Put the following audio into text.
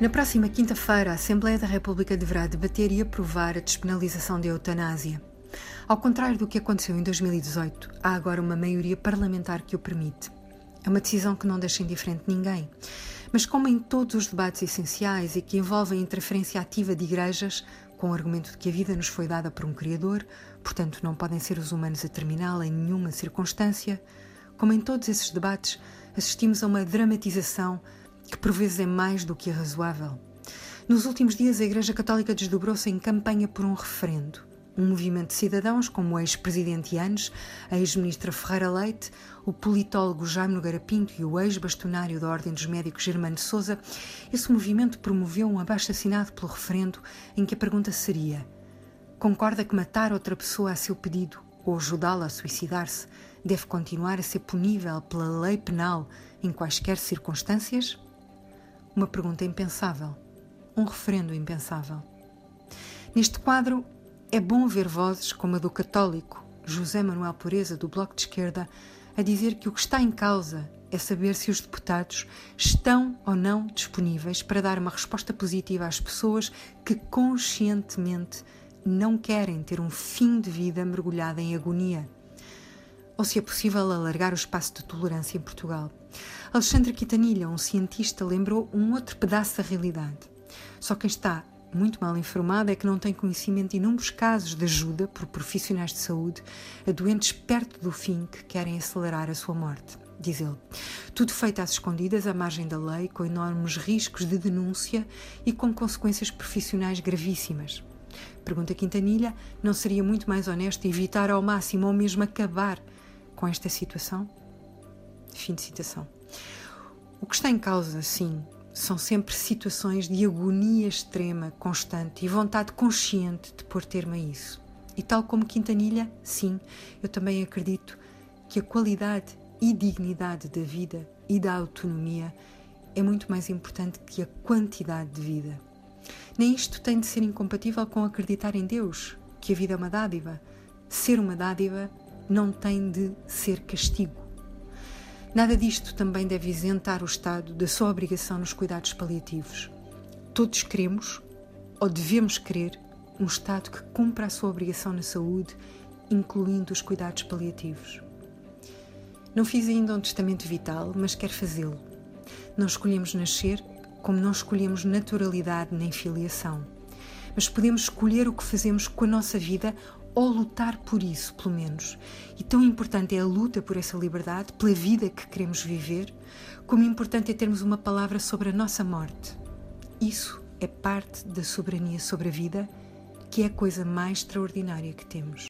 Na próxima quinta-feira, a Assembleia da República deverá debater e aprovar a despenalização da eutanásia. Ao contrário do que aconteceu em 2018, há agora uma maioria parlamentar que o permite. É uma decisão que não deixa indiferente ninguém. Mas, como em todos os debates essenciais e que envolvem interferência ativa de igrejas, com o argumento de que a vida nos foi dada por um Criador, portanto não podem ser os humanos a terminá-la em nenhuma circunstância, como em todos esses debates, assistimos a uma dramatização que por vezes é mais do que razoável. Nos últimos dias, a Igreja Católica desdobrou-se em campanha por um referendo. Um movimento de cidadãos, como o ex-presidente Yanes, a ex-ministra Ferreira Leite, o politólogo Jaime Nogueira Pinto e o ex-bastonário da Ordem dos Médicos Germano Souza, esse movimento promoveu um abaixo-assinado pelo referendo em que a pergunta seria: concorda que matar outra pessoa a seu pedido ou ajudá-la a suicidar-se deve continuar a ser punível pela lei penal em quaisquer circunstâncias? Uma pergunta impensável. Um referendo impensável. Neste quadro, é bom ver vozes como a do católico José Manuel Pureza, do Bloco de Esquerda, a dizer que o que está em causa é saber se os deputados estão ou não disponíveis para dar uma resposta positiva às pessoas que conscientemente não querem ter um fim de vida mergulhado em agonia ou se é possível alargar o espaço de tolerância em Portugal. Alexandre Quintanilha, um cientista, lembrou um outro pedaço da realidade. Só quem está muito mal informado é que não tem conhecimento de inúmeros casos de ajuda por profissionais de saúde a doentes perto do fim que querem acelerar a sua morte. Diz ele. Tudo feito às escondidas, à margem da lei, com enormes riscos de denúncia e com consequências profissionais gravíssimas. Pergunta Quintanilha: não seria muito mais honesto evitar ao máximo ou mesmo acabar com esta situação? Fim de citação. O que está em causa, sim, são sempre situações de agonia extrema, constante e vontade consciente de pôr termo a isso. E tal como Quintanilha, sim, eu também acredito que a qualidade e dignidade da vida e da autonomia é muito mais importante que a quantidade de vida. Nem isto tem de ser incompatível com acreditar em Deus, que a vida é uma dádiva. Ser uma dádiva não tem de ser castigo. Nada disto também deve isentar o Estado da sua obrigação nos cuidados paliativos. Todos queremos, ou devemos querer, um Estado que cumpra a sua obrigação na saúde, incluindo os cuidados paliativos. Não fiz ainda um testamento vital, mas quero fazê-lo. Não escolhemos nascer como não escolhemos naturalidade nem filiação. Mas podemos escolher o que fazemos com a nossa vida ou lutar por isso, pelo menos. E tão importante é a luta por essa liberdade, pela vida que queremos viver, como importante é termos uma palavra sobre a nossa morte. Isso é parte da soberania sobre a vida, que é a coisa mais extraordinária que temos.